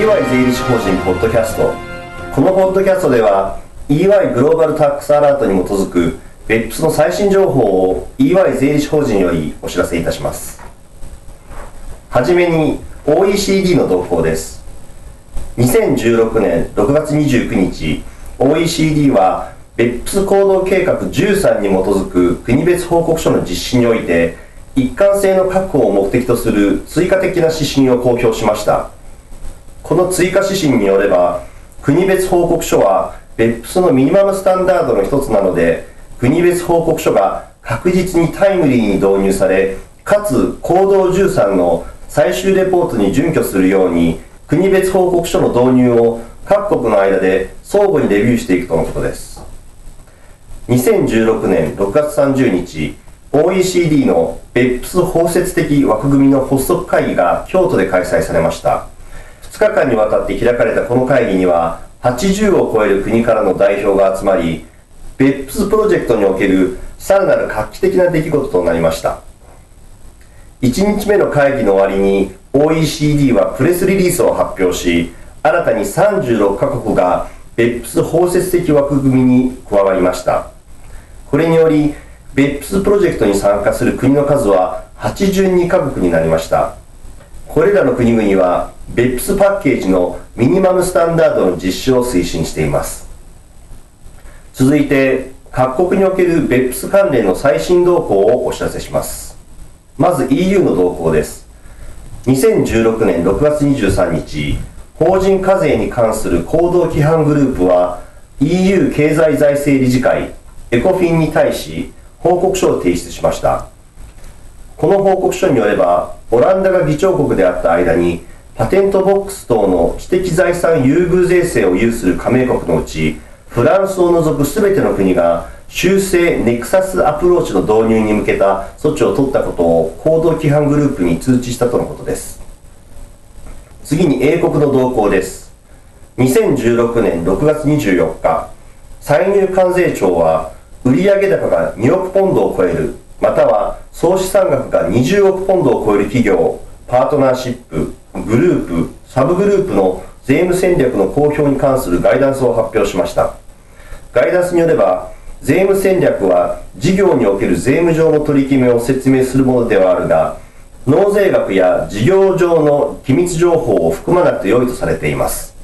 EY 税理士法人ポッドキャスト。このポッドキャストでは EY グローバルタックスアラートに基づく BEPS の最新情報を EY 税理士法人よりお知らせいたします。はじめに OECD の動向です。2016年6月29日 OECD は BEPS 行動計画13に基づく国別報告書の実施において一貫性の確保を目的とする追加的な指針を公表しました。この追加指針によれば国別報告書は BEPS のミニマムスタンダードの一つなので国別報告書が確実にタイムリーに導入されかつ行動13の最終レポートに準拠するように国別報告書の導入を各国の間で相互にレビューしていくとのことです。2016年6月30日 OECD の BEPS 包摂的枠組みの発足会議が京都で開催されました。2日間にわたって開かれたこの会議には80を超える国からの代表が集まり BEPS プロジェクトにおけるさらなる画期的な出来事となりました。1日目の会議の終わりに OECD はプレスリリースを発表し新たに36カ国が BEPS 包摂的枠組みに加わりました。これにより BEPS プロジェクトに参加する国の数は82カ国になりました。これらの国々は BEPS パッケージのミニマムスタンダードの実施を推進しています。続いて各国における BEPS 関連の最新動向をお知らせします。まず EU の動向です。2016年6月23日法人課税に関する行動規範グループは EU 経済財政理事会エコフィンに対し報告書を提出しました。この報告書によればオランダが議長国であった間にパテントボックス等の知的財産優遇税制を有する加盟国のうちフランスを除く全ての国が修正ネクサスアプローチの導入に向けた措置を取ったことを行動規範グループに通知したとのことです。次に英国の動向です。2016年6月24日歳入関税庁は売上高が2億ポンドを超えるまたは総資産額が20億ポンドを超える企業パートナーシップグループサブグループの税務戦略の公表に関するガイダンスを発表しました。ガイダンスによれば税務戦略は事業における税務上の取り決めを説明するものではあるが納税額や事業上の機密情報を含まなくて良いとされています。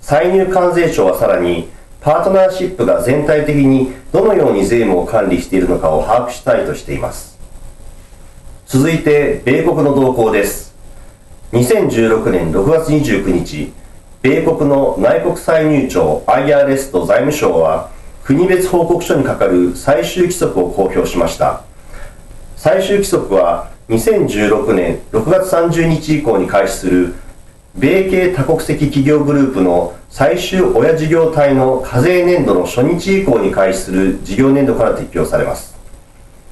歳入関税庁はさらにパートナーシップが全体的にどのように税務を管理しているのかを把握したいとしています。続いて米国の動向です。2016年6月29日米国の内国歳入庁 IRS と財務省は国別報告書にかかる最終規則を公表しました。最終規則は2016年6月30日以降に開始する米系多国籍企業グループの最終親事業体の課税年度の初日以降に開始する事業年度から適用されます。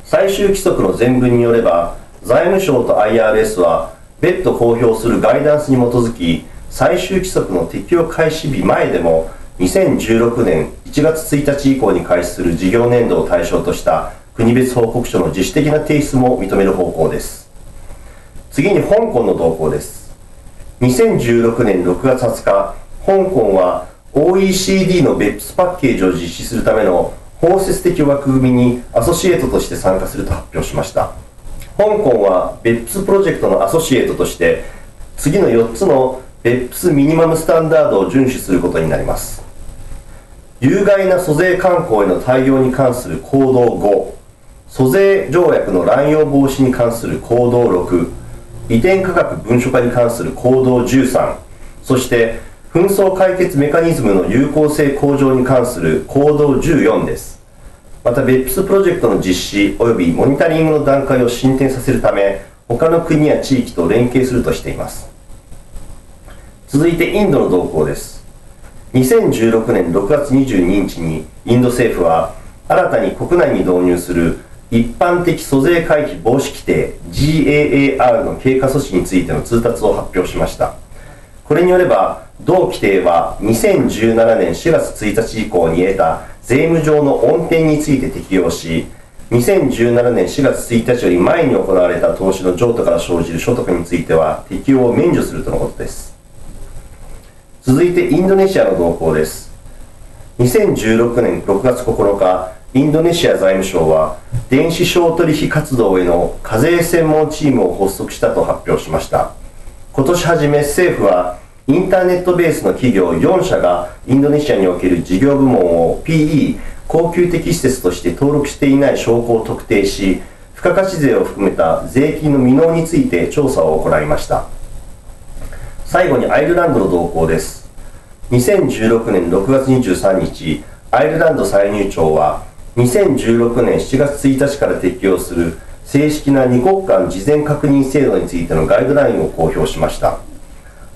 最終規則の全文によれば財務省と IRS は別途公表するガイダンスに基づき最終規則の適用開始日前でも2016年1月1日以降に開始する事業年度を対象とした国別報告書の自主的な提出も認める方向です。次に香港の動向です。2016年6月20日香港は OECD の BEPS パッケージを実施するための包摂的枠組みにアソシエイトとして参加すると発表しました。香港は BEPS プロジェクトのアソシエイトとして次の4つの BEPS ミニマムスタンダードを遵守することになります。有害な租税慣行への対応に関する行動5租税条約の乱用防止に関する行動6移転価格文書化に関する行動13そして紛争解決メカニズムの有効性向上に関する行動14です。また BEPS プロジェクトの実施及びモニタリングの段階を進展させるため他の国や地域と連携するとしています。続いてインドの動向です。2016年6月22日にインド政府は新たに国内に導入する一般的租税回避防止規定 GAAR の経過措置についての通達を発表しました。これによれば同規定は2017年4月1日以降に得た税務上の恩典について適用し2017年4月1日より前に行われた投資の譲渡から生じる所得については適用を免除するとのことです。続いてインドネシアの動向です。2016年6月9日インドネシア財務省は電子商取引活動への課税専門チームを発足したと発表しました。今年初め政府はインターネットベースの企業4社がインドネシアにおける事業部門を PE 高級的施設として登録していない証拠を特定し付加価値税を含めた税金の未納について調査を行いました。最後にアイルランドの動向です。2016年6月23日アイルランド歳入庁は2016年7月1日から適用する正式な2国間事前確認制度についてのガイドラインを公表しました。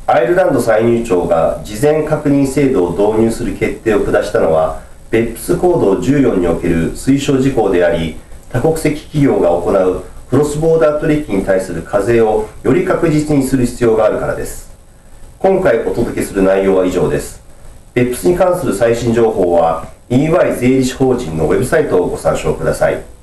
アイルランド歳入庁が事前確認制度を導入する決定を下したのは BEPS コード14における推奨事項であり多国籍企業が行うクロスボーダー取引に対する課税をより確実にする必要があるからです今回お届けする内容は以上です BEPS に関する最新情報は EY 税理士法人のウェブサイトをご参照ください。